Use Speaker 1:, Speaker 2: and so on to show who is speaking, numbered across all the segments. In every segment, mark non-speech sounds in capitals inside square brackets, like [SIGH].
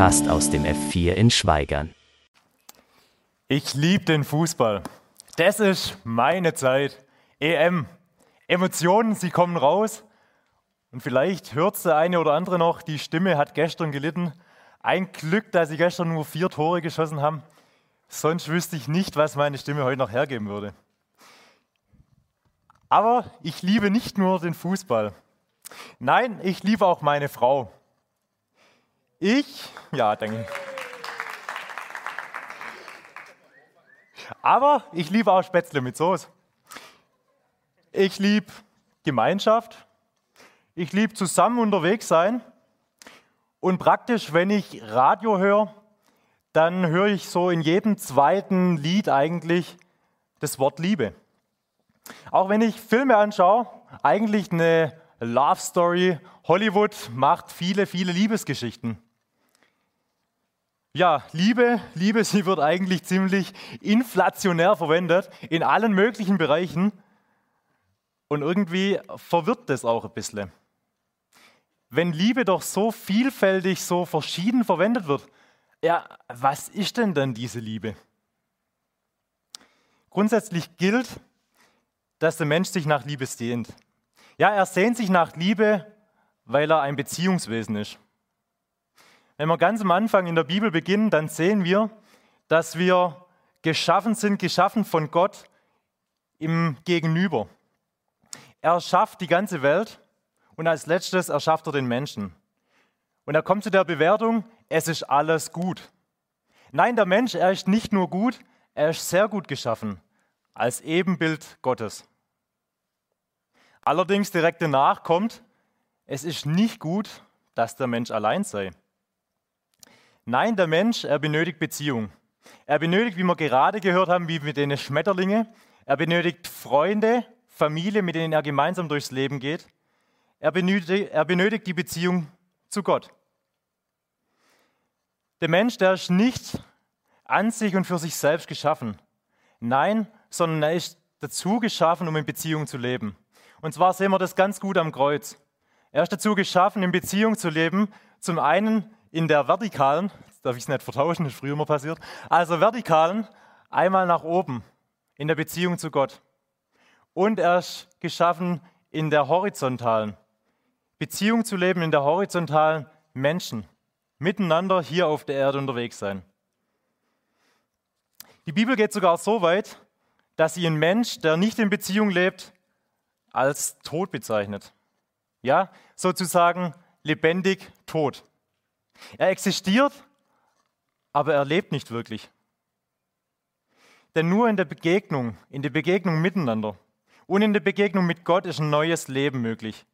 Speaker 1: Podcast aus dem F4 in Schweigern.
Speaker 2: Ich liebe den Fußball. Das ist meine Zeit. EM. Emotionen, sie kommen raus. Und vielleicht hört der eine oder andere noch, die Stimme hat gestern gelitten. Ein Glück, dass sie gestern nur vier Tore geschossen haben. Sonst wüsste ich nicht, was meine Stimme heute noch hergeben würde. Aber ich liebe nicht nur den Fußball. Nein, ich liebe auch meine Frau. Ich, ja, danke. Aber ich liebe auch Spätzle mit Soße. Ich liebe Gemeinschaft. Ich liebe zusammen unterwegs sein. Und praktisch, wenn ich Radio höre, dann höre ich so in jedem zweiten Lied eigentlich das Wort Liebe. Auch wenn ich Filme anschaue, eigentlich eine Love Story. Hollywood macht viele, viele Liebesgeschichten. Ja, Liebe, Liebe, [LAUGHS] sie wird eigentlich ziemlich inflationär verwendet in allen möglichen Bereichen. Und irgendwie verwirrt das auch ein bisschen. Wenn Liebe doch so vielfältig, so verschieden verwendet wird, ja, was ist denn dann diese Liebe? Grundsätzlich gilt, dass der Mensch sich nach Liebe sehnt. Ja, er sehnt sich nach Liebe, weil er ein Beziehungswesen ist. Wenn wir ganz am Anfang in der Bibel beginnen, dann sehen wir, dass wir geschaffen sind, geschaffen von Gott im Gegenüber. Er schafft die ganze Welt und als letztes erschafft er den Menschen. Und er kommt zu der Bewertung, es ist alles gut. Nein, der Mensch, er ist nicht nur gut, er ist sehr gut geschaffen, als Ebenbild Gottes. Allerdings direkt danach kommt, es ist nicht gut, dass der Mensch allein sei. Nein, der Mensch, er benötigt Beziehung. Er benötigt, wie wir gerade gehört haben, wie mit den Schmetterlinge, er benötigt Freunde, Familie, mit denen er gemeinsam durchs Leben geht. Er benötigt, er benötigt die Beziehung zu Gott. Der Mensch, der ist nicht an sich und für sich selbst geschaffen. Nein, sondern er ist dazu geschaffen, um in Beziehung zu leben. Und zwar sehen wir das ganz gut am Kreuz. Er ist dazu geschaffen, in Beziehung zu leben. Zum einen in der vertikalen, darf ich es nicht vertauschen, das ist früher immer passiert, also vertikalen, einmal nach oben, in der Beziehung zu Gott. Und er ist geschaffen in der horizontalen, Beziehung zu leben in der horizontalen Menschen, miteinander hier auf der Erde unterwegs sein. Die Bibel geht sogar so weit, dass sie einen Mensch, der nicht in Beziehung lebt, als tot bezeichnet. Ja, sozusagen lebendig tot. Er existiert, aber er lebt nicht wirklich. Denn nur in der Begegnung, in der Begegnung miteinander und in der Begegnung mit Gott ist ein neues Leben möglich.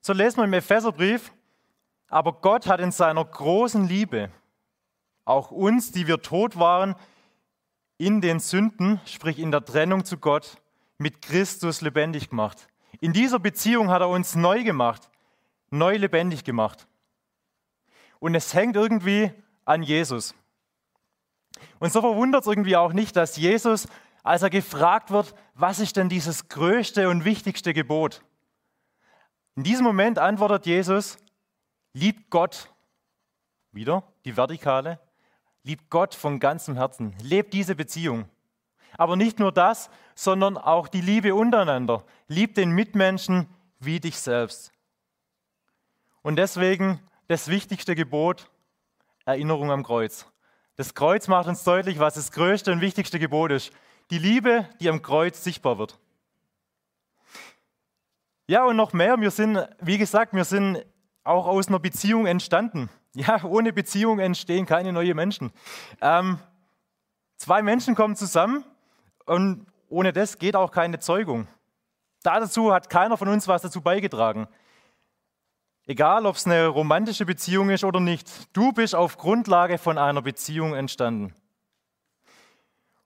Speaker 2: So lesen wir im Epheserbrief, aber Gott hat in seiner großen Liebe auch uns, die wir tot waren, in den Sünden, sprich in der Trennung zu Gott, mit Christus lebendig gemacht. In dieser Beziehung hat er uns neu gemacht, neu lebendig gemacht. Und es hängt irgendwie an Jesus. Und so verwundert es irgendwie auch nicht, dass Jesus, als er gefragt wird, was ist denn dieses größte und wichtigste Gebot? In diesem Moment antwortet Jesus, liebt Gott, wieder die Vertikale, liebt Gott von ganzem Herzen, lebt diese Beziehung. Aber nicht nur das, sondern auch die Liebe untereinander. Lieb den Mitmenschen wie dich selbst. Und deswegen das wichtigste Gebot, Erinnerung am Kreuz. Das Kreuz macht uns deutlich, was das größte und wichtigste Gebot ist. Die Liebe, die am Kreuz sichtbar wird. Ja, und noch mehr, wir sind, wie gesagt, wir sind auch aus einer Beziehung entstanden. Ja, ohne Beziehung entstehen keine neuen Menschen. Ähm, zwei Menschen kommen zusammen und ohne das geht auch keine Zeugung. Dazu hat keiner von uns was dazu beigetragen. Egal, ob es eine romantische Beziehung ist oder nicht, du bist auf Grundlage von einer Beziehung entstanden.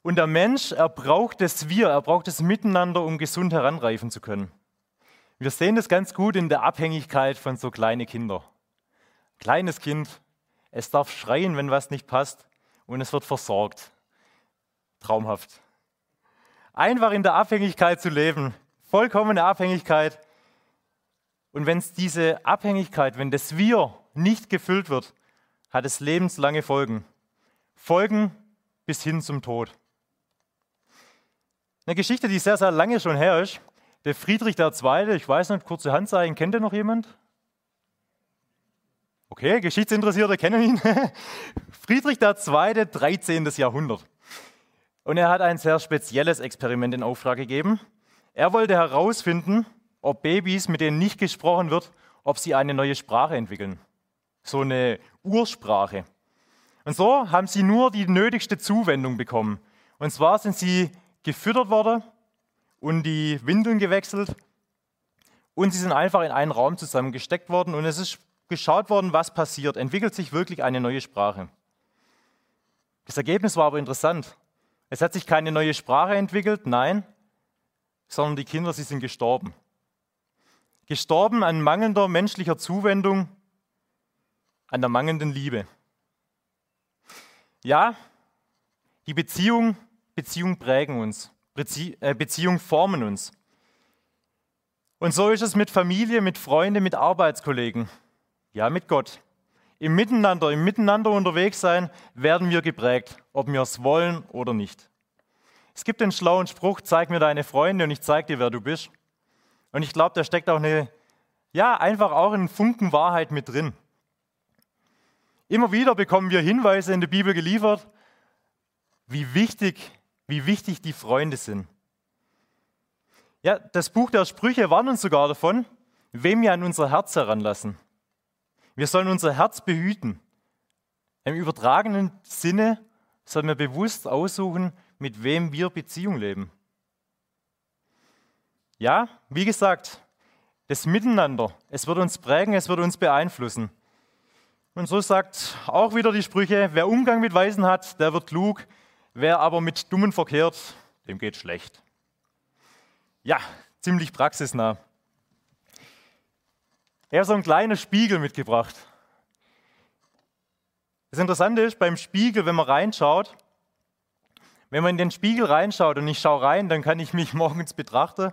Speaker 2: Und der Mensch, er braucht das Wir, er braucht das Miteinander, um gesund heranreifen zu können. Wir sehen das ganz gut in der Abhängigkeit von so kleinen Kindern. Kleines Kind, es darf schreien, wenn was nicht passt, und es wird versorgt. Traumhaft. Einfach in der Abhängigkeit zu leben, vollkommene Abhängigkeit, Und wenn es diese Abhängigkeit, wenn das Wir nicht gefüllt wird, hat es lebenslange Folgen. Folgen bis hin zum Tod. Eine Geschichte, die sehr, sehr lange schon her ist. Der Friedrich II., ich weiß nicht, kurze Handzeichen, kennt ihr noch jemand? Okay, Geschichtsinteressierte kennen ihn. [LAUGHS] Friedrich II., 13. Jahrhundert. Und er hat ein sehr spezielles Experiment in Auftrag gegeben. Er wollte herausfinden, ob Babys, mit denen nicht gesprochen wird, ob sie eine neue Sprache entwickeln. So eine Ursprache. Und so haben sie nur die nötigste Zuwendung bekommen. Und zwar sind sie gefüttert worden und die Windeln gewechselt und sie sind einfach in einen Raum zusammengesteckt worden und es ist geschaut worden, was passiert. Entwickelt sich wirklich eine neue Sprache? Das Ergebnis war aber interessant. Es hat sich keine neue Sprache entwickelt, nein, sondern die Kinder, sie sind gestorben. Gestorben an mangelnder menschlicher Zuwendung, an der mangelnden Liebe. Ja, die Beziehung Beziehungen prägen uns, äh, Beziehungen formen uns. Und so ist es mit Familie, mit Freunden, mit Arbeitskollegen, ja, mit Gott. Im Miteinander, im Miteinander unterwegs sein, werden wir geprägt, ob wir es wollen oder nicht. Es gibt den schlauen Spruch, zeig mir deine Freunde und ich zeig dir, wer du bist. Und ich glaube, da steckt auch eine, ja, einfach auch ein Funken Wahrheit mit drin. Immer wieder bekommen wir Hinweise in der Bibel geliefert, wie wichtig wie wichtig die Freunde sind. Ja, das Buch der Sprüche warnt uns sogar davon, wem wir an unser Herz heranlassen. Wir sollen unser Herz behüten. Im übertragenen Sinne sollen wir bewusst aussuchen, mit wem wir Beziehung leben. Ja, wie gesagt, das Miteinander, es wird uns prägen, es wird uns beeinflussen. Und so sagt auch wieder die Sprüche, wer Umgang mit Weisen hat, der wird klug, Wer aber mit Dummen verkehrt, dem geht schlecht. Ja, ziemlich praxisnah. Er hat so ein kleiner Spiegel mitgebracht. Das Interessante ist, beim Spiegel, wenn man reinschaut, wenn man in den Spiegel reinschaut und ich schaue rein, dann kann ich mich [LAUGHS] morgens betrachten.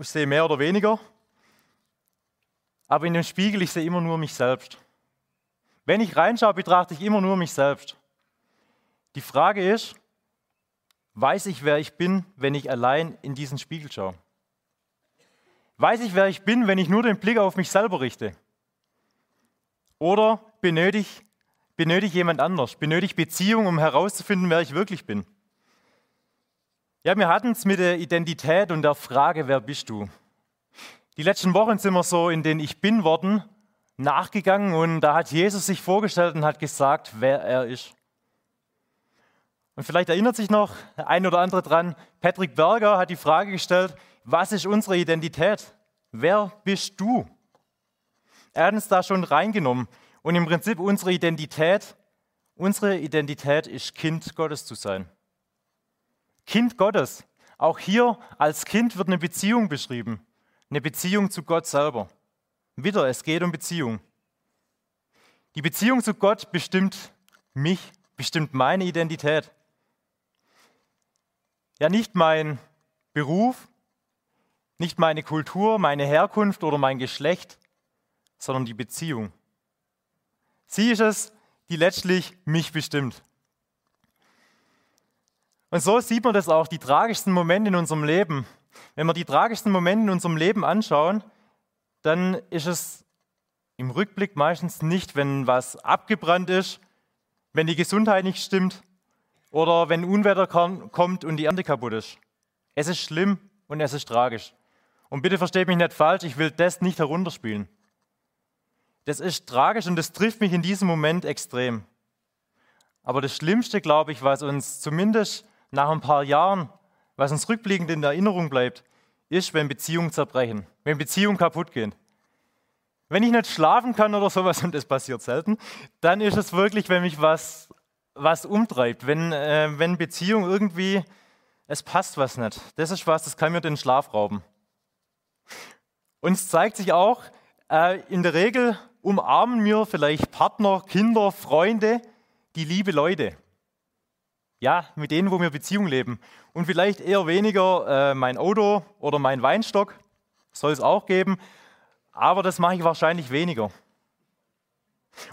Speaker 2: Ich sehe mehr oder weniger. Aber in dem Spiegel, ich sehe immer nur mich selbst. Wenn ich reinschaue, betrachte ich immer nur mich selbst. Die Frage ist, weiß ich, wer ich bin, wenn ich allein in diesen Spiegel schaue? Weiß ich, wer ich bin, wenn ich nur den Blick auf mich selber richte? Oder benötige benötig jemand anders? Benötige Beziehung, um herauszufinden, wer ich wirklich bin? Ja, wir hatten es mit der Identität und der Frage, wer bist du? Die letzten Wochen sind wir so in den Ich bin Worten nachgegangen und da hat Jesus sich vorgestellt und hat gesagt, wer er ist. Und vielleicht erinnert sich noch ein oder andere dran, Patrick Berger hat die Frage gestellt, was ist unsere Identität? Wer bist du? Er hat uns da schon reingenommen. Und im Prinzip unsere Identität, unsere Identität ist Kind Gottes zu sein. Kind Gottes. Auch hier als Kind wird eine Beziehung beschrieben. Eine Beziehung zu Gott selber. Wieder, es geht um Beziehung. Die Beziehung zu Gott bestimmt mich, bestimmt meine Identität. Ja, nicht mein Beruf, nicht meine Kultur, meine Herkunft oder mein Geschlecht, sondern die Beziehung. Sie ist es, die letztlich mich bestimmt. Und so sieht man das auch, die tragischsten Momente in unserem Leben. Wenn wir die tragischsten Momente in unserem Leben anschauen, dann ist es im Rückblick meistens nicht, wenn was abgebrannt ist, wenn die Gesundheit nicht stimmt, oder wenn Unwetter kommt und die Ernte kaputt ist. Es ist schlimm und es ist tragisch. Und bitte versteht mich nicht falsch, ich will das nicht herunterspielen. Das ist tragisch und das trifft mich in diesem Moment extrem. Aber das Schlimmste, glaube ich, was uns zumindest nach ein paar Jahren, was uns rückblickend in Erinnerung bleibt, ist, wenn Beziehungen zerbrechen, wenn Beziehungen kaputt gehen. Wenn ich nicht schlafen kann oder sowas, [LAUGHS] und das passiert selten, dann ist es wirklich, wenn mich was was umtreibt, wenn, äh, wenn Beziehung irgendwie, es passt was nicht. Das ist was, das kann mir den Schlaf rauben. Und es zeigt sich auch, äh, in der Regel umarmen mir vielleicht Partner, Kinder, Freunde, die liebe Leute. Ja, mit denen, wo wir Beziehung leben. Und vielleicht eher weniger äh, mein Auto oder mein Weinstock, soll es auch geben. aber das mache ich wahrscheinlich weniger.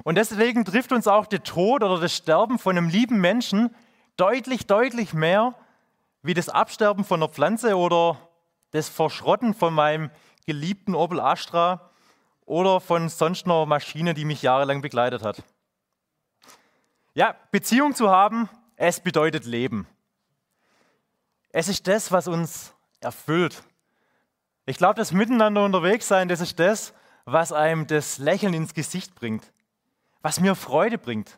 Speaker 2: Und deswegen trifft uns auch der Tod oder das Sterben von einem lieben Menschen deutlich, deutlich mehr wie das Absterben von einer Pflanze oder das Verschrotten von meinem geliebten Opel Astra oder von sonst einer Maschine, die mich jahrelang begleitet hat. Ja, Beziehung zu haben, es bedeutet Leben. Es ist das, was uns erfüllt. Ich glaube, das Miteinander unterwegs sein, das ist das, was einem das Lächeln ins Gesicht bringt, was mir Freude bringt.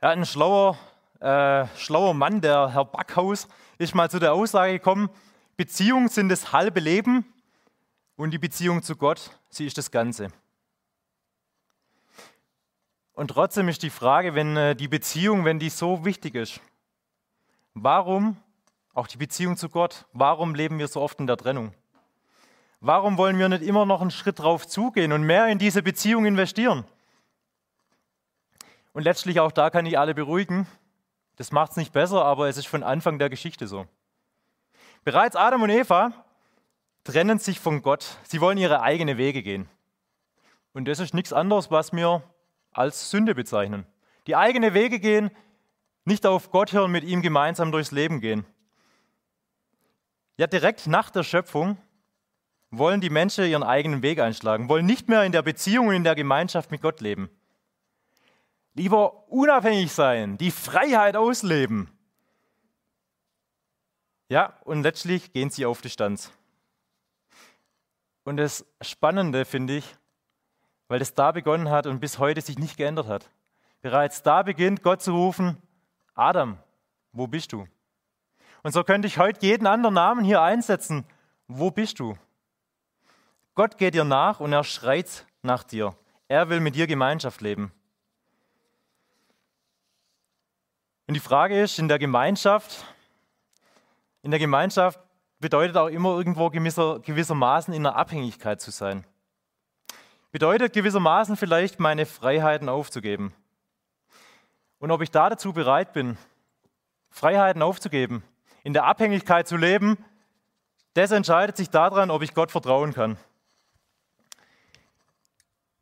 Speaker 2: Ja, ein schlauer, äh, schlauer Mann, der Herr Backhaus, ist mal zu der Aussage gekommen, Beziehungen sind das halbe Leben und die Beziehung zu Gott, sie ist das Ganze. Und trotzdem ist die Frage, wenn äh, die Beziehung, wenn die so wichtig ist, warum auch die Beziehung zu Gott, warum leben wir so oft in der Trennung? Warum wollen wir nicht immer noch einen Schritt drauf zugehen und mehr in diese Beziehung investieren? Und letztlich auch da kann ich alle beruhigen. Das macht es nicht besser, aber es ist von Anfang der Geschichte so. Bereits Adam und Eva trennen sich von Gott. Sie wollen ihre eigenen Wege gehen. Und das ist nichts anderes, was wir als Sünde bezeichnen. Die eigene Wege gehen, nicht auf Gott hören, mit ihm gemeinsam durchs Leben gehen. Ja, direkt nach der Schöpfung wollen die Menschen ihren eigenen Weg einschlagen, wollen nicht mehr in der Beziehung und in der Gemeinschaft mit Gott leben. Lieber unabhängig sein, die Freiheit ausleben. Ja, und letztlich gehen sie auf Distanz. Und das Spannende finde ich, weil es da begonnen hat und bis heute sich nicht geändert hat. Bereits da beginnt Gott zu rufen, Adam, wo bist du? Und so könnte ich heute jeden anderen Namen hier einsetzen, wo bist du? Gott geht dir nach und er schreit nach dir. Er will mit dir Gemeinschaft leben. Und die Frage ist, in der Gemeinschaft, in der Gemeinschaft bedeutet auch immer irgendwo gewisser, gewissermaßen in einer Abhängigkeit zu sein. Bedeutet gewissermaßen vielleicht meine Freiheiten aufzugeben. Und ob ich da dazu bereit bin, Freiheiten aufzugeben, in der Abhängigkeit zu leben, das entscheidet sich daran, ob ich Gott vertrauen kann.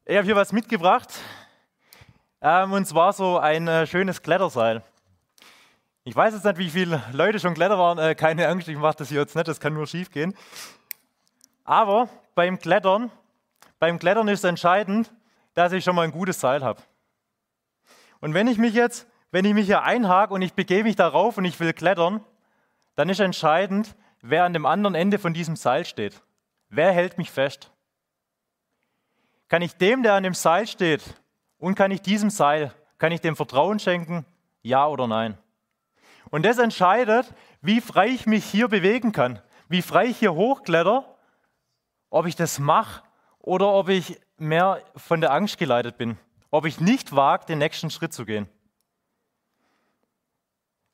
Speaker 2: Ich habe hier was mitgebracht, ähm, und zwar so ein äh, schönes Kletterseil. Ich weiß jetzt nicht, wie viele Leute schon Kletter waren. Äh, keine Angst, ich mache das hier jetzt nicht, das kann nur schief gehen. Aber beim Klettern, beim Klettern ist entscheidend, dass ich schon mal ein gutes Seil habe. Und wenn ich mich jetzt, wenn ich mich hier einhake und ich begebe mich darauf und ich will klettern, dann ist entscheidend, wer an dem anderen Ende von diesem Seil steht. Wer hält mich fest? Kann ich dem, der an dem Seil steht, und kann ich diesem Seil, kann ich dem Vertrauen schenken? Ja oder nein? Und das entscheidet, wie frei ich mich hier bewegen kann, wie frei ich hier hochkletter, ob ich das mache oder ob ich mehr von der Angst geleitet bin, ob ich nicht wage, den nächsten Schritt zu gehen.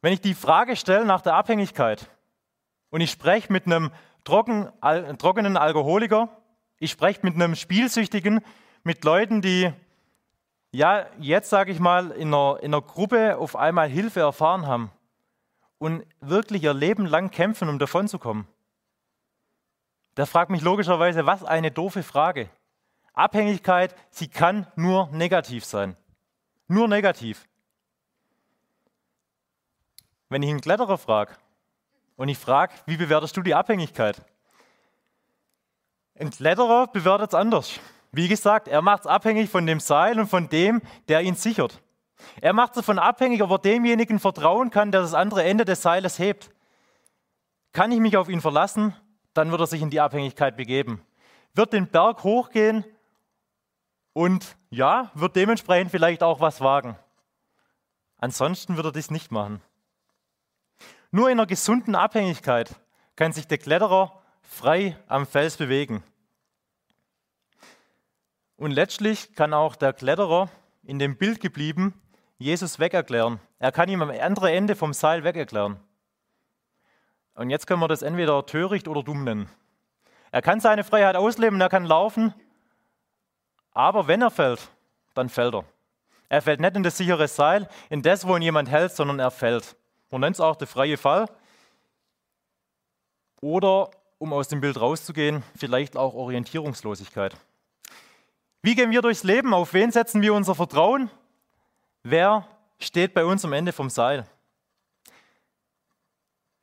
Speaker 2: Wenn ich die Frage stelle nach der Abhängigkeit und ich spreche mit einem trocken, trockenen Alkoholiker, ich spreche mit einem Spielsüchtigen, mit Leuten, die ja jetzt sage ich mal in einer, in einer Gruppe auf einmal Hilfe erfahren haben, und wirklich ihr Leben lang kämpfen, um davon Da fragt mich logischerweise, was eine doofe Frage. Abhängigkeit, sie kann nur negativ sein. Nur negativ. Wenn ich einen Kletterer frage und ich frage, wie bewertest du die Abhängigkeit? Ein Kletterer bewertet es anders. Wie gesagt, er macht es abhängig von dem Seil und von dem, der ihn sichert. Er macht es davon abhängig, ob er demjenigen vertrauen kann, der das andere Ende des Seiles hebt. Kann ich mich auf ihn verlassen, dann wird er sich in die Abhängigkeit begeben. Wird den Berg hochgehen und ja, wird dementsprechend vielleicht auch was wagen. Ansonsten wird er dies nicht machen. Nur in einer gesunden Abhängigkeit kann sich der Kletterer frei am Fels bewegen. Und letztlich kann auch der Kletterer in dem Bild geblieben Jesus wegerklären. Er kann ihm am anderen Ende vom Seil wegerklären. Und jetzt können wir das entweder töricht oder dumm nennen. Er kann seine Freiheit ausleben, er kann laufen, aber wenn er fällt, dann fällt er. Er fällt nicht in das sichere Seil, in das, wo ihn jemand hält, sondern er fällt. Man nennt es auch der freie Fall. Oder um aus dem Bild rauszugehen, vielleicht auch Orientierungslosigkeit. Wie gehen wir durchs Leben? Auf wen setzen wir unser Vertrauen? Wer steht bei uns am Ende vom Seil?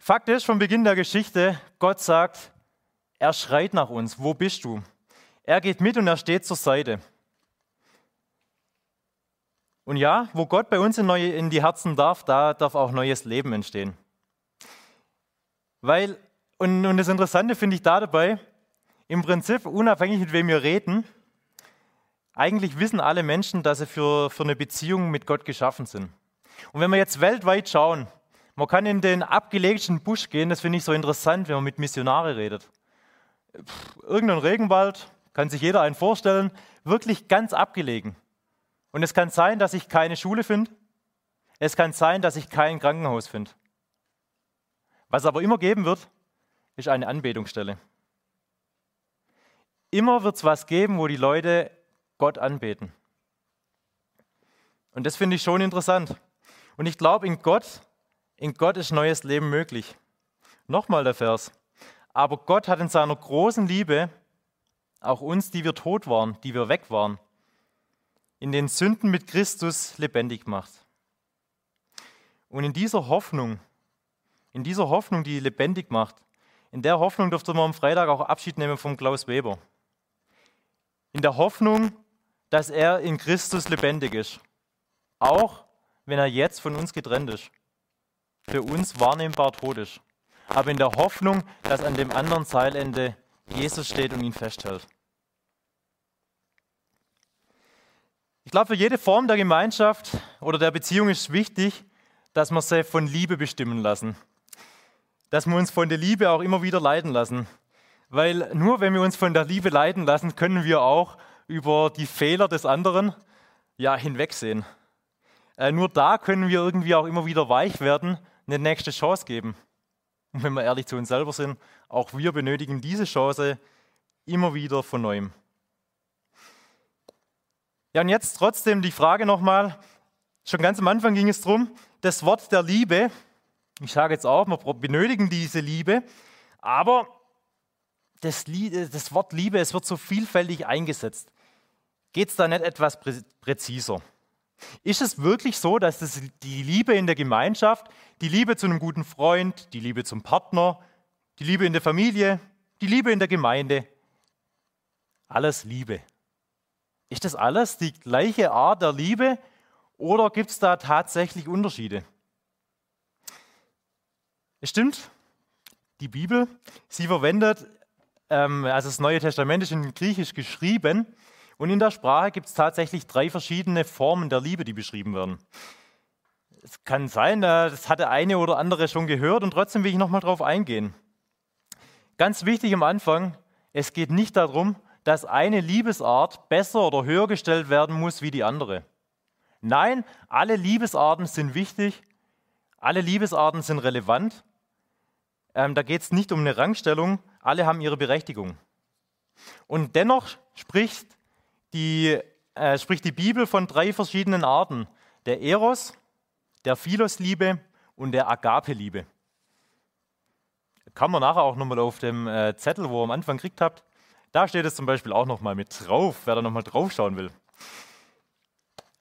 Speaker 2: Fakt ist, vom Beginn der Geschichte, Gott sagt, er schreit nach uns, wo bist du? Er geht mit und er steht zur Seite. Und ja, wo Gott bei uns in, neue, in die Herzen darf, da darf auch neues Leben entstehen. Weil, und, und das Interessante finde ich da dabei, im Prinzip, unabhängig mit wem wir reden, eigentlich wissen alle Menschen, dass sie für, für eine Beziehung mit Gott geschaffen sind. Und wenn wir jetzt weltweit schauen, man kann in den abgelegten Busch gehen, das finde ich so interessant, wenn man mit Missionare redet. Pff, irgendein Regenwald, kann sich jeder einen vorstellen, wirklich ganz abgelegen. Und es kann sein, dass ich keine Schule finde. Es kann sein, dass ich kein Krankenhaus finde. Was aber immer geben wird, ist eine Anbetungsstelle. Immer wird es was geben, wo die Leute Gott anbeten. Und das finde ich schon interessant. Und ich glaube, in Gott in Gott ist neues Leben möglich. Nochmal der Vers. Aber Gott hat in seiner großen Liebe auch uns, die wir tot waren, die wir weg waren, in den Sünden mit Christus lebendig gemacht. Und in dieser Hoffnung, in dieser Hoffnung, die lebendig macht, in der Hoffnung durfte man am Freitag auch Abschied nehmen vom Klaus Weber. In der Hoffnung, dass er in Christus lebendig ist. Auch wenn er jetzt von uns getrennt ist für uns wahrnehmbar tot ist. Aber in der Hoffnung, dass an dem anderen Seilende Jesus steht und ihn festhält. Ich glaube, für jede Form der Gemeinschaft oder der Beziehung ist wichtig, dass wir sie von Liebe bestimmen lassen. Dass wir uns von der Liebe auch immer wieder leiten lassen. Weil nur wenn wir uns von der Liebe leiten lassen, können wir auch über die Fehler des anderen ja hinwegsehen. Äh, nur da können wir irgendwie auch immer wieder weich werden eine nächste Chance geben. Und wenn wir ehrlich zu uns selber sind, auch wir benötigen diese Chance immer wieder von neuem. Ja, und jetzt trotzdem die Frage nochmal, schon ganz am Anfang ging es darum, das Wort der Liebe, ich sage jetzt auch, wir benötigen diese Liebe, aber das, das Wort Liebe, es wird so vielfältig eingesetzt. Geht es da nicht etwas präziser? Ist es wirklich so, dass es die Liebe in der Gemeinschaft, die Liebe zu einem guten Freund, die Liebe zum Partner, die Liebe in der Familie, die Liebe in der Gemeinde, alles Liebe? Ist das alles die gleiche Art der Liebe oder gibt es da tatsächlich Unterschiede? Es stimmt, die Bibel, sie verwendet, ähm, also das Neue Testament ist in Griechisch geschrieben, und in der Sprache gibt es tatsächlich drei verschiedene Formen der Liebe, die beschrieben werden. Es kann sein, das hat der eine oder andere schon gehört und trotzdem will ich nochmal drauf eingehen. Ganz wichtig am Anfang, es geht nicht darum, dass eine Liebesart besser oder höher gestellt werden muss wie die andere. Nein, alle Liebesarten sind wichtig, alle Liebesarten sind relevant. Ähm, da geht es nicht um eine Rangstellung, alle haben ihre Berechtigung. Und dennoch spricht die, äh, spricht die Bibel von drei verschiedenen Arten. Der Eros, der Philosliebe und der Agape-Liebe. Kann man nachher auch nochmal auf dem äh, Zettel, wo ihr am Anfang gekriegt habt, da steht es zum Beispiel auch nochmal mit drauf, wer da nochmal drauf schauen will.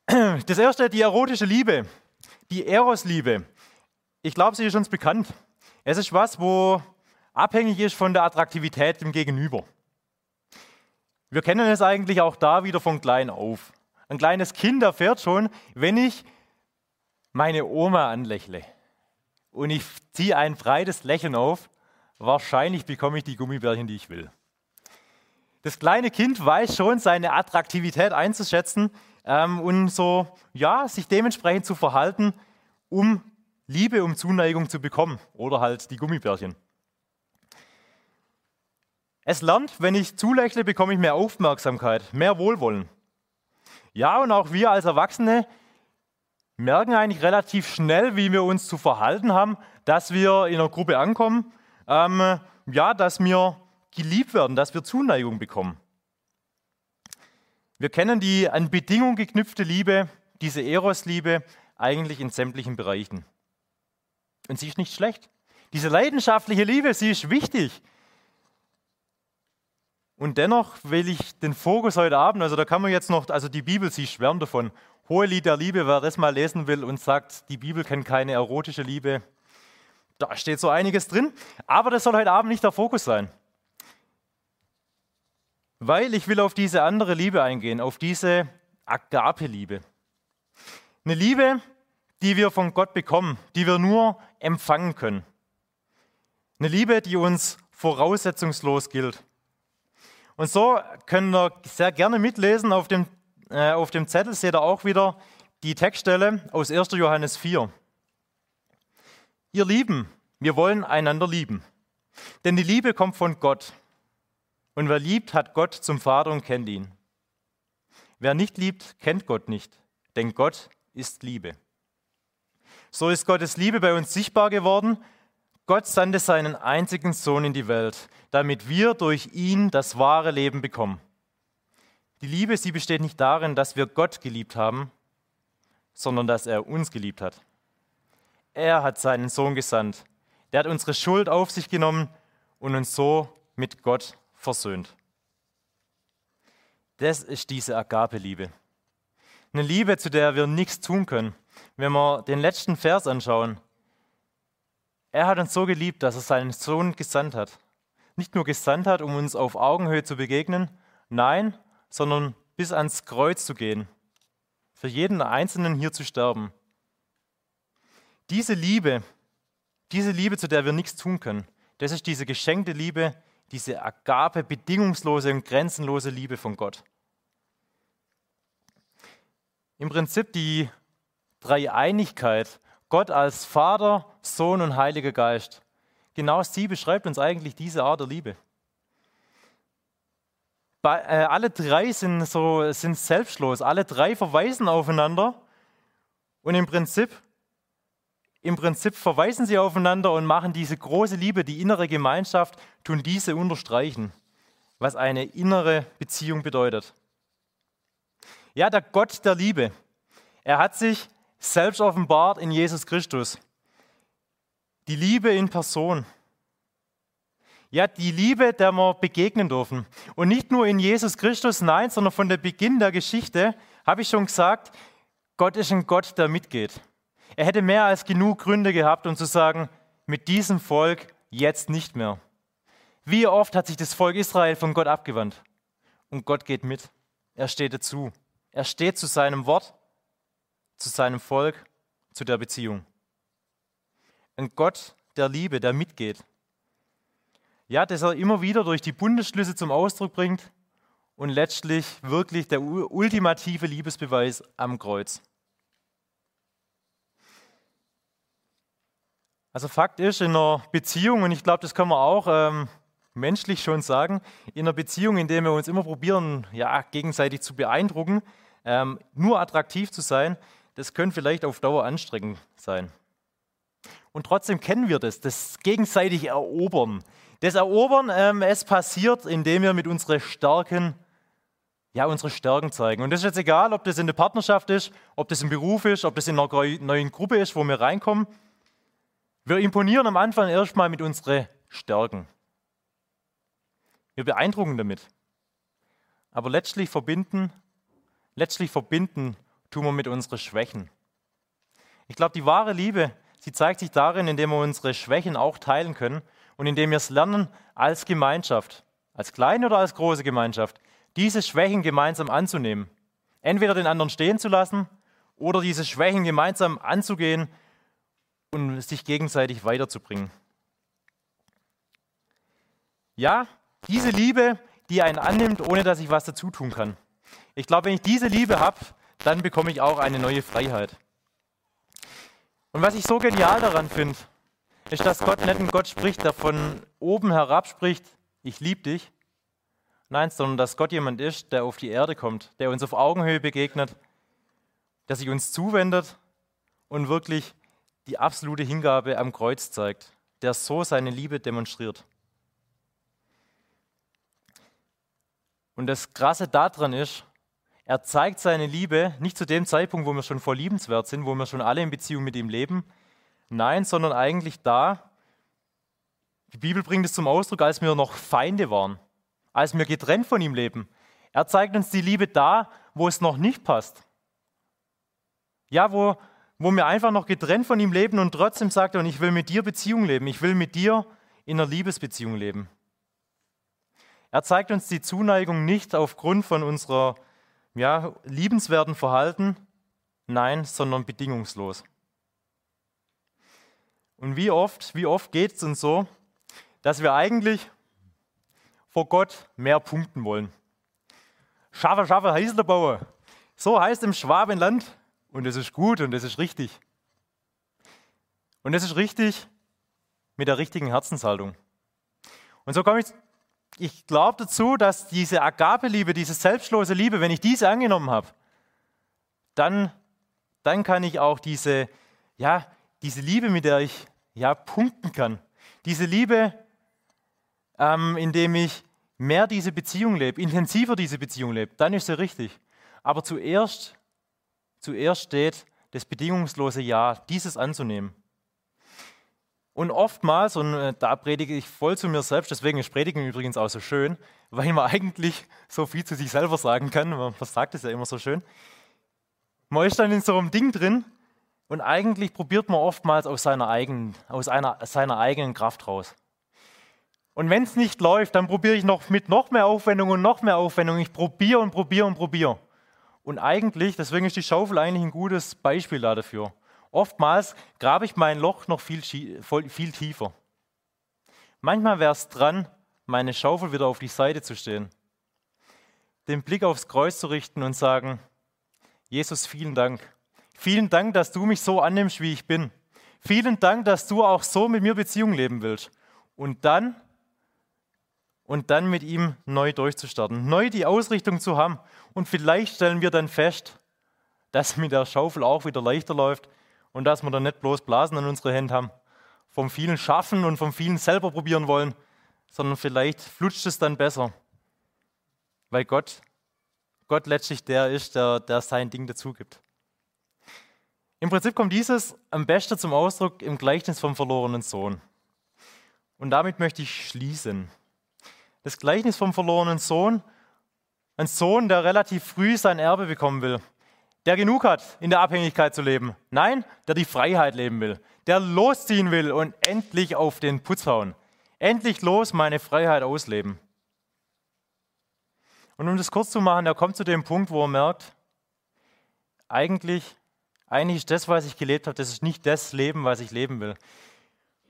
Speaker 2: [CLEARS THROAT] Das erste, die erotische Liebe, die Eros-Liebe. Ich glaube, sie ist uns bekannt. Es ist was, wo abhängig ist von der Attraktivität dem Gegenüber. Wir kennen es eigentlich auch da wieder von klein auf. Ein kleines Kind erfährt schon, wenn ich meine Oma anlächle und ich ziehe ein breites Lächeln auf, wahrscheinlich bekomme ich die Gummibärchen, die ich will. Das kleine Kind weiß schon, seine Attraktivität einzuschätzen ähm, und so, ja, sich dementsprechend zu verhalten, um Liebe, um Zuneigung zu bekommen oder halt die Gummibärchen. Es lernt, wenn ich zulächle, bekomme ich mehr Aufmerksamkeit, mehr Wohlwollen. Ja, und auch wir als Erwachsene merken eigentlich relativ schnell, wie wir uns zu verhalten haben, dass wir in einer Gruppe ankommen, ähm, ja, dass wir geliebt werden, dass wir Zuneigung bekommen. Wir kennen die an Bedingungen geknüpfte Liebe, diese Eros-Liebe, eigentlich in sämtlichen Bereichen. Und sie ist nicht schlecht. Diese leidenschaftliche Liebe, sie ist wichtig. Und dennoch will ich den Fokus heute Abend, also da kann man jetzt noch, also die Bibel, sie schwärmt davon. Hohe Lied der Liebe, wer das mal lesen will und sagt, die Bibel kennt keine erotische Liebe, da steht so einiges drin. Aber das soll heute Abend nicht der Fokus sein. Weil ich will auf diese andere Liebe eingehen, auf diese Agape-Liebe. Eine Liebe, die wir von Gott bekommen, die wir nur empfangen können. Eine Liebe, die uns voraussetzungslos gilt. Und so können wir sehr gerne mitlesen. Auf dem, äh, auf dem Zettel seht ihr auch wieder die Textstelle aus 1. Johannes 4. Ihr Lieben, wir wollen einander lieben. Denn die Liebe kommt von Gott. Und wer liebt, hat Gott zum Vater und kennt ihn. Wer nicht liebt, kennt Gott nicht, denn Gott ist Liebe. So ist Gottes Liebe bei uns sichtbar geworden. Gott sandte seinen einzigen Sohn in die Welt, damit wir durch ihn das wahre Leben bekommen. Die Liebe, sie besteht nicht darin, dass wir Gott geliebt haben, sondern dass er uns geliebt hat. Er hat seinen Sohn gesandt. Der hat unsere Schuld auf sich genommen und uns so mit Gott versöhnt. Das ist diese Agape-Liebe. Eine Liebe, zu der wir nichts tun können. Wenn wir den letzten Vers anschauen, er hat uns so geliebt, dass er seinen Sohn gesandt hat. Nicht nur gesandt hat, um uns auf Augenhöhe zu begegnen, nein, sondern bis ans Kreuz zu gehen. Für jeden Einzelnen hier zu sterben. Diese Liebe, diese Liebe, zu der wir nichts tun können, das ist diese geschenkte Liebe, diese Agape, bedingungslose und grenzenlose Liebe von Gott. Im Prinzip die Dreieinigkeit, Gott als Vater, Sohn und Heiliger Geist. Genau sie beschreibt uns eigentlich diese Art der Liebe. Bei, äh, alle drei sind, so, sind selbstlos, alle drei verweisen aufeinander und im Prinzip, im Prinzip verweisen sie aufeinander und machen diese große Liebe, die innere Gemeinschaft, tun diese unterstreichen, was eine innere Beziehung bedeutet. Ja, der Gott der Liebe. Er hat sich selbst offenbart in Jesus Christus. Die Liebe in Person. Ja, die Liebe, der wir begegnen dürfen. Und nicht nur in Jesus Christus, nein, sondern von der Beginn der Geschichte habe ich schon gesagt, Gott ist ein Gott, der mitgeht. Er hätte mehr als genug Gründe gehabt, um zu sagen, mit diesem Volk jetzt nicht mehr. Wie oft hat sich das Volk Israel von Gott abgewandt? Und Gott geht mit. Er steht dazu. Er steht zu seinem Wort, zu seinem Volk, zu der Beziehung. Ein Gott der Liebe, der mitgeht. Ja, dass er immer wieder durch die Bundesschlüsse zum Ausdruck bringt und letztlich wirklich der ultimative Liebesbeweis am Kreuz. Also Fakt ist, in einer Beziehung, und ich glaube, das können wir auch ähm, menschlich schon sagen, in einer Beziehung, in der wir uns immer probieren, ja, gegenseitig zu beeindrucken, ähm, nur attraktiv zu sein, das könnte vielleicht auf Dauer anstrengend sein. Und trotzdem kennen wir das, das gegenseitig Erobern. Das Erobern, ähm, es passiert, indem wir mit unseren Stärken, ja, unsere Stärken zeigen. Und das ist jetzt egal, ob das in der Partnerschaft ist, ob das im Beruf ist, ob das in einer neuen Gruppe ist, wo wir reinkommen. Wir imponieren am Anfang erstmal mit unseren Stärken. Wir beeindrucken damit. Aber letztlich verbinden letztlich verbinden tun wir mit unseren Schwächen. Ich glaube, die wahre Liebe, sie zeigt sich darin, indem wir unsere Schwächen auch teilen können und indem wir es lernen, als Gemeinschaft, als kleine oder als große Gemeinschaft, diese Schwächen gemeinsam anzunehmen. Entweder den anderen stehen zu lassen oder diese Schwächen gemeinsam anzugehen und sich gegenseitig weiterzubringen. Ja, diese Liebe, die einen annimmt, ohne dass ich was dazu tun kann. Ich glaube, wenn ich diese Liebe habe, dann bekomme ich auch eine neue Freiheit. Und was ich so genial daran finde, ist, dass Gott nicht ein Gott spricht, der von oben herab spricht, ich liebe dich. Nein, sondern dass Gott jemand ist, der auf die Erde kommt, der uns auf Augenhöhe begegnet, der sich uns zuwendet und wirklich die absolute Hingabe am Kreuz zeigt, der so seine Liebe demonstriert. Und das Krasse daran ist, er zeigt seine Liebe nicht zu dem Zeitpunkt, wo wir schon voll liebenswert sind, wo wir schon alle in Beziehung mit ihm leben. Nein, sondern eigentlich da, die Bibel bringt es zum Ausdruck, als wir noch Feinde waren, als wir getrennt von ihm leben. Er zeigt uns die Liebe da, wo es noch nicht passt. Ja, wo, wo wir einfach noch getrennt von ihm leben und trotzdem sagt er, und ich will mit dir Beziehung leben, ich will mit dir in einer Liebesbeziehung leben. Er zeigt uns die Zuneigung nicht aufgrund von unserer ja, liebenswerten Verhalten, nein, sondern bedingungslos. Und wie oft, wie oft geht es uns so, dass wir eigentlich vor Gott mehr punkten wollen. Schaffe, schaffe, heiße baue. So heißt im Schwabenland und es ist gut und es ist richtig. Und es ist richtig mit der richtigen Herzenshaltung. Und so komme ich, ich glaube dazu, dass diese Agape-Liebe, diese selbstlose Liebe, wenn ich diese angenommen habe, dann, dann kann ich auch diese, ja, diese Liebe, mit der ich ja, punkten kann. Diese Liebe, ähm, indem ich mehr diese Beziehung lebe, intensiver diese Beziehung lebe, dann ist sie richtig. Aber zuerst, zuerst steht das bedingungslose Ja, dieses anzunehmen. Und oftmals, und äh, da predige ich voll zu mir selbst, deswegen ist Predigen übrigens auch so schön, weil man [LAUGHS] eigentlich so viel zu sich selber sagen kann, man sagt es ja immer so schön. Man ist dann in so einem Ding drin und eigentlich probiert man oftmals aus seiner eigenen, aus einer, seiner eigenen Kraft raus. Und wenn es nicht läuft, dann probiere ich noch mit noch mehr Aufwendung und noch mehr Aufwendung. Ich probiere und probiere und probiere. Und eigentlich, deswegen ist die Schaufel eigentlich ein gutes Beispiel dafür. Oftmals grabe ich mein Loch noch viel, viel tiefer. Manchmal wäre es dran, meine Schaufel wieder auf die Seite zu stehen, den Blick aufs Kreuz zu richten und sagen, Jesus, vielen Dank. Vielen Dank, dass du mich so annimmst, wie ich bin. Vielen Dank, dass du auch so mit mir Beziehung leben willst. Und dann, und dann mit ihm neu durchzustarten, neu die Ausrichtung zu haben. Und vielleicht stellen wir dann fest, dass mit der Schaufel auch wieder leichter läuft, und dass wir dann nicht bloß Blasen an unsere Hände haben, vom vielen Schaffen und vom vielen selber probieren wollen, sondern vielleicht flutscht es dann besser, weil Gott, Gott letztlich der ist, der, der sein Ding dazu gibt. Im Prinzip kommt dieses am besten zum Ausdruck im Gleichnis vom verlorenen Sohn. Und damit möchte ich schließen. Das Gleichnis vom verlorenen Sohn, ein Sohn, der relativ früh sein Erbe bekommen will der genug hat, in der Abhängigkeit zu leben. Nein, der die Freiheit leben will, der losziehen will und endlich auf den Putz hauen. Endlich los meine Freiheit ausleben. Und um das kurz zu machen, er kommt zu dem Punkt, wo er merkt, eigentlich, eigentlich ist das, was ich gelebt habe, das ist nicht das Leben, was ich leben will.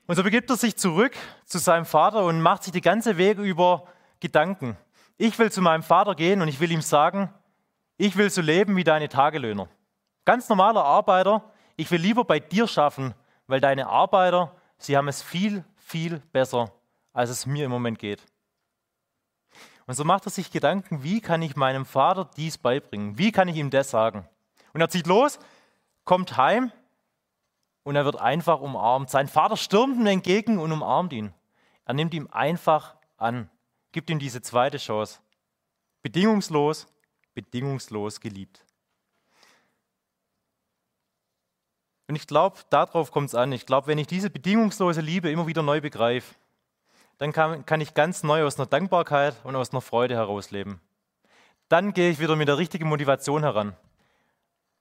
Speaker 2: Und so begibt er sich zurück zu seinem Vater und macht sich die ganze Wege über Gedanken. Ich will zu meinem Vater gehen und ich will ihm sagen, ich will so leben wie deine Tagelöhner. Ganz normaler Arbeiter, ich will lieber bei dir schaffen, weil deine Arbeiter, sie haben es viel, viel besser, als es mir im Moment geht. Und so macht er sich Gedanken, wie kann ich meinem Vater dies beibringen? Wie kann ich ihm das sagen? Und er zieht los, kommt heim und er wird einfach umarmt. Sein Vater stürmt ihm entgegen und umarmt ihn. Er nimmt ihn einfach an, gibt ihm diese zweite Chance. Bedingungslos bedingungslos geliebt. Und ich glaube, darauf kommt es an. Ich glaube, wenn ich diese bedingungslose Liebe immer wieder neu begreife, dann kann, kann ich ganz neu aus einer Dankbarkeit und aus einer Freude herausleben. Dann gehe ich wieder mit der richtigen Motivation heran.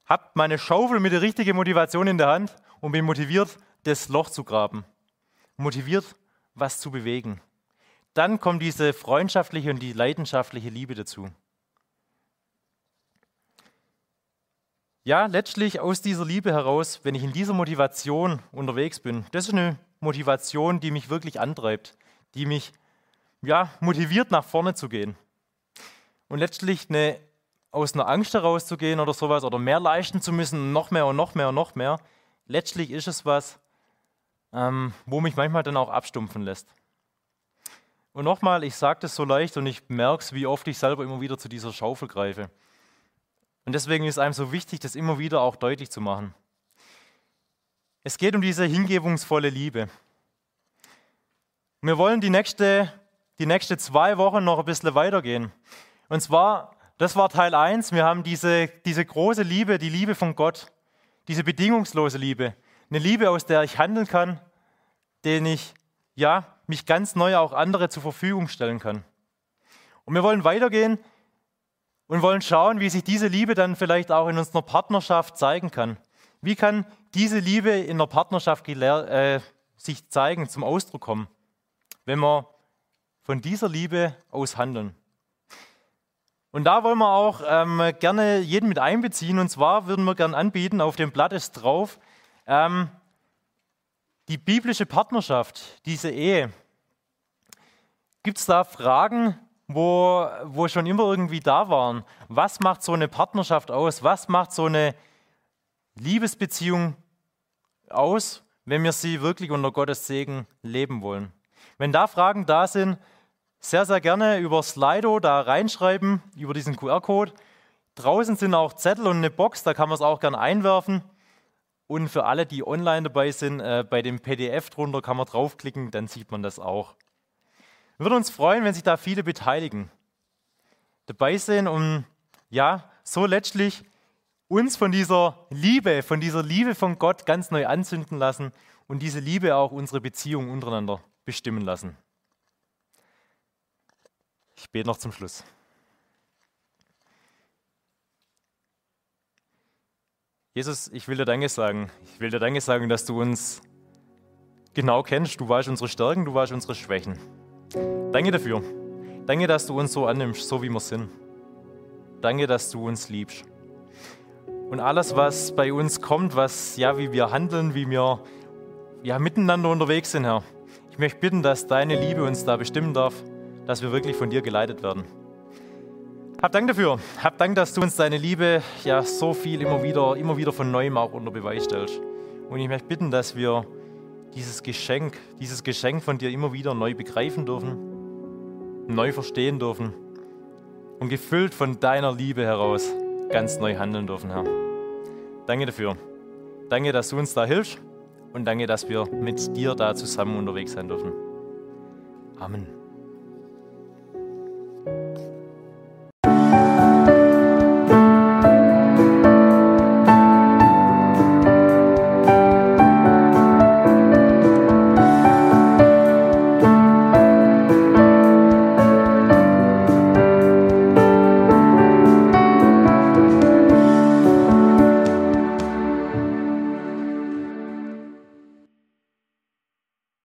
Speaker 2: Hab meine Schaufel mit der richtigen Motivation in der Hand und bin motiviert, das Loch zu graben. Motiviert, was zu bewegen. Dann kommt diese freundschaftliche und die leidenschaftliche Liebe dazu. Ja, letztlich aus dieser Liebe heraus, wenn ich in dieser Motivation unterwegs bin, das ist eine Motivation, die mich wirklich antreibt, die mich ja, motiviert, nach vorne zu gehen. Und letztlich eine, aus einer Angst herauszugehen oder sowas oder mehr leisten zu müssen, noch mehr und noch mehr und noch mehr, letztlich ist es was, ähm, wo mich manchmal dann auch abstumpfen lässt. Und nochmal, ich sage das so leicht und ich merke es, wie oft ich selber immer wieder zu dieser Schaufel greife. Und deswegen ist einem so wichtig, das immer wieder auch deutlich zu machen. Es geht um diese hingebungsvolle Liebe. Wir wollen die nächste, die nächste zwei Wochen noch ein bisschen weitergehen. Und zwar, das war Teil 1, wir haben diese, diese große Liebe, die Liebe von Gott, diese bedingungslose Liebe. Eine Liebe, aus der ich handeln kann, den ich, ja, mich ganz neu auch andere zur Verfügung stellen kann. Und wir wollen weitergehen und wollen schauen, wie sich diese Liebe dann vielleicht auch in unserer Partnerschaft zeigen kann. Wie kann diese Liebe in der Partnerschaft äh, sich zeigen, zum Ausdruck kommen, wenn wir von dieser Liebe aus handeln? Und da wollen wir auch ähm, gerne jeden mit einbeziehen. Und zwar würden wir gerne anbieten, auf dem Blatt ist drauf, ähm, die biblische Partnerschaft, diese Ehe. Gibt es da Fragen, wo, wo schon immer irgendwie da waren? Was macht so eine Partnerschaft aus? Was macht so eine Liebesbeziehung aus, wenn wir sie wirklich unter Gottes Segen leben wollen? Wenn da Fragen da sind, sehr, sehr gerne über Slido da reinschreiben, über diesen QR-Code. Draußen sind auch Zettel und eine Box, da kann man es auch gerne einwerfen. Und für alle, die online dabei sind, äh, bei dem PDF drunter kann man draufklicken, dann sieht man das auch. Wir würden uns freuen, wenn sich da viele beteiligen, dabei sind und ja, so letztlich uns von dieser Liebe, von dieser Liebe von Gott ganz neu anzünden lassen und diese Liebe auch unsere Beziehung untereinander bestimmen lassen. Ich bete noch zum Schluss. Jesus, ich will dir Danke sagen. Ich will dir Danke sagen, dass du uns genau kennst. Du weißt unsere Stärken, du weißt unsere Schwächen. Danke dafür. Danke, dass du uns so annimmst, so wie wir sind. Danke, dass du uns liebst. Und alles, was bei uns kommt, was ja, wie wir handeln, wie wir ja miteinander unterwegs sind, Herr. Ich möchte bitten, dass deine Liebe uns da bestimmen darf dass wir wirklich von dir geleitet werden. Hab Dank dafür. Hab Dank, dass du uns deine Liebe ja so viel immer wieder, immer wieder von neuem auch unter Beweis stellst. Und ich möchte bitten, dass wir dieses Geschenk, dieses Geschenk von dir immer wieder neu begreifen dürfen, neu verstehen dürfen und gefüllt von deiner Liebe heraus ganz neu handeln dürfen, Herr. Danke dafür. Danke, dass du uns da hilfst und danke, dass wir mit dir da zusammen unterwegs sein dürfen. Amen.